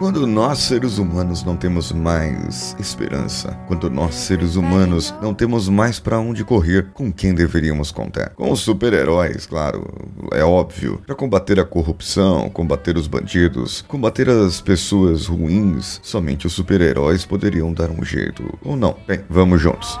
Quando nós seres humanos não temos mais esperança, quando nós seres humanos não temos mais para onde correr, com quem deveríamos contar? Com os super-heróis, claro, é óbvio, para combater a corrupção, combater os bandidos, combater as pessoas ruins, somente os super-heróis poderiam dar um jeito. Ou não? Bem, vamos juntos.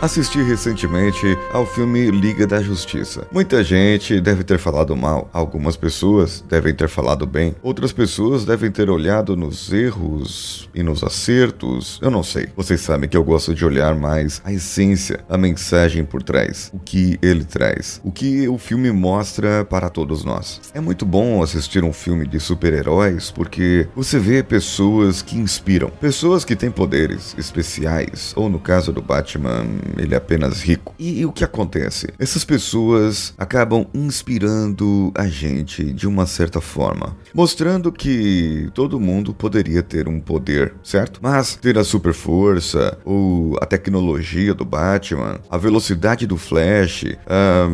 Assisti recentemente ao filme Liga da Justiça. Muita gente deve ter falado mal, algumas pessoas devem ter falado bem, outras pessoas devem ter olhado nos erros e nos acertos. Eu não sei. Vocês sabem que eu gosto de olhar mais a essência, a mensagem por trás, o que ele traz, o que o filme mostra para todos nós. É muito bom assistir um filme de super-heróis porque você vê pessoas que inspiram, pessoas que têm poderes especiais, ou no caso do Batman, ele é apenas rico. E, e, o que acontece? Essas pessoas acabam inspirando a gente de uma certa forma, mostrando que todo mundo poderia ter um poder, certo? Mas ter a super força ou a tecnologia do Batman, a velocidade do Flash, a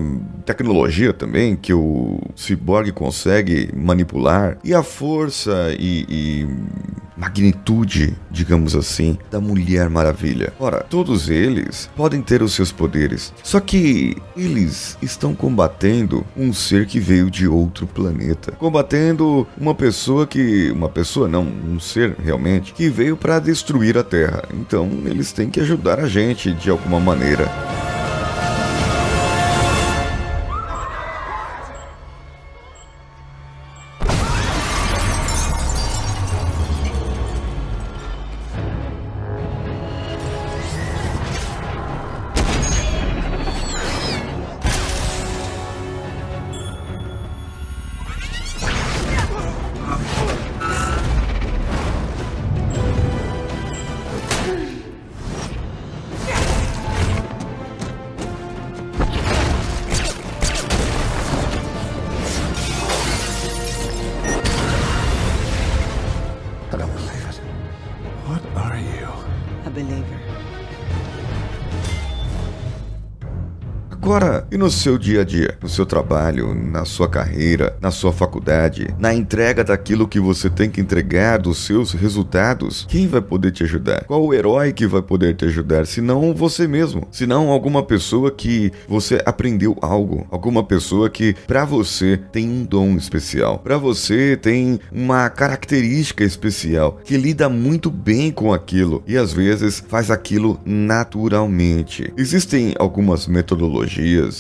tecnologia também que o Cyborg consegue manipular e a força e, e magnitude, digamos assim, da Mulher Maravilha. Ora, todos eles podem ter os seus poderes, só que eles estão combatendo um ser que veio de outro planeta, combatendo uma pessoa que, uma pessoa não, um ser realmente que veio para destruir a Terra. Então, eles têm que ajudar a gente de alguma maneira. believer. Agora, e no seu dia a dia, no seu trabalho, na sua carreira, na sua faculdade, na entrega daquilo que você tem que entregar, dos seus resultados, quem vai poder te ajudar? Qual o herói que vai poder te ajudar? Se não você mesmo, se não alguma pessoa que você aprendeu algo, alguma pessoa que para você tem um dom especial, para você tem uma característica especial, que lida muito bem com aquilo. E às vezes faz aquilo naturalmente. Existem algumas metodologias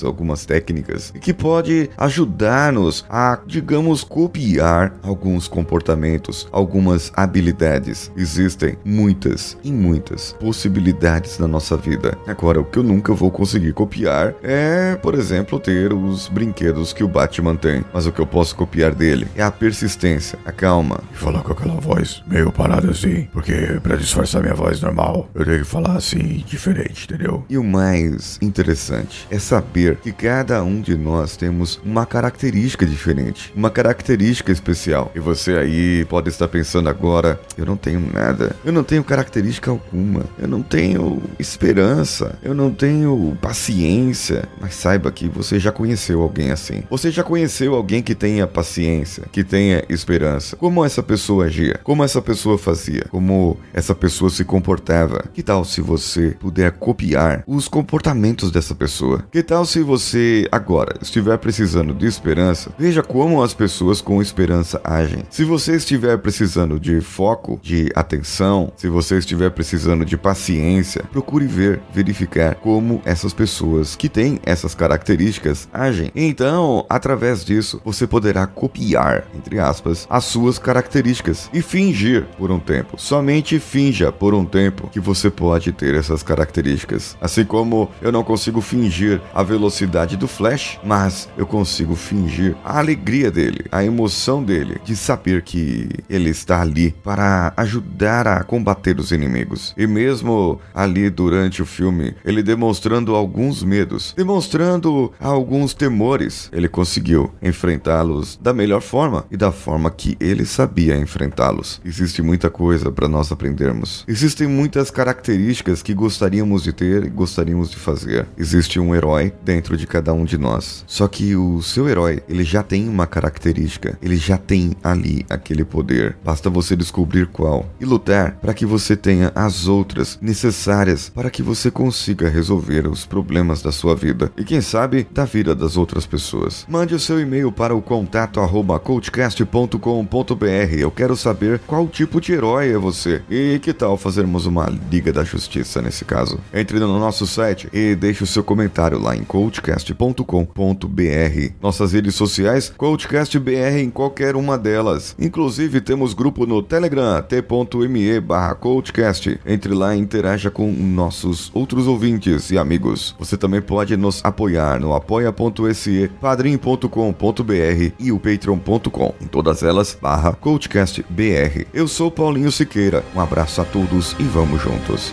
algumas técnicas que pode ajudar-nos a, digamos, copiar alguns comportamentos, algumas habilidades. Existem muitas e muitas possibilidades na nossa vida. Agora, o que eu nunca vou conseguir copiar é, por exemplo, ter os brinquedos que o Batman tem. Mas o que eu posso copiar dele é a persistência, a calma. E falar com aquela voz meio parada assim, porque para disfarçar minha voz normal, eu tenho que falar assim diferente, entendeu? E o mais interessante é saber que cada um de nós temos uma característica diferente, uma característica especial. E você aí pode estar pensando agora: eu não tenho nada, eu não tenho característica alguma, eu não tenho esperança, eu não tenho paciência. Mas saiba que você já conheceu alguém assim. Você já conheceu alguém que tenha paciência, que tenha esperança. Como essa pessoa agia, como essa pessoa fazia, como essa pessoa se comportava. Que tal se você puder copiar os comportamentos dessa pessoa? Que tal se você agora estiver precisando de esperança? Veja como as pessoas com esperança agem. Se você estiver precisando de foco, de atenção, se você estiver precisando de paciência, procure ver, verificar como essas pessoas que têm essas características agem. Então, através disso, você poderá copiar, entre aspas, as suas características e fingir por um tempo. Somente finja por um tempo que você pode ter essas características. Assim como eu não consigo fingir a velocidade do Flash, mas eu consigo fingir a alegria dele, a emoção dele de saber que ele está ali para ajudar a combater os inimigos. E mesmo ali durante o filme, ele demonstrando alguns medos, demonstrando alguns temores, ele conseguiu enfrentá-los da melhor forma e da forma que ele sabia enfrentá-los. Existe muita coisa para nós aprendermos. Existem muitas características que gostaríamos de ter e gostaríamos de fazer. Existe um herói dentro de cada um de nós. Só que o seu herói, ele já tem uma característica, ele já tem ali aquele poder. Basta você descobrir qual e lutar para que você tenha as outras necessárias para que você consiga resolver os problemas da sua vida e quem sabe da vida das outras pessoas. Mande o seu e-mail para o contato arroba coachcast.com.br. Eu quero saber qual tipo de herói é você e que tal fazermos uma Liga da Justiça nesse caso. Entre no nosso site e deixe o seu comentário lá em coachcast.com.br. Nossas redes sociais, coachcastbr em qualquer uma delas. Inclusive temos grupo no Telegram, t.me barra coachcast. Entre lá e interaja com nossos outros ouvintes e amigos. Você também pode nos apoiar no apoia.se, padrim.com.br e o patreon.com. Em todas elas, barra coachcastbr. Eu sou Paulinho Siqueira. Um abraço a todos e vamos juntos.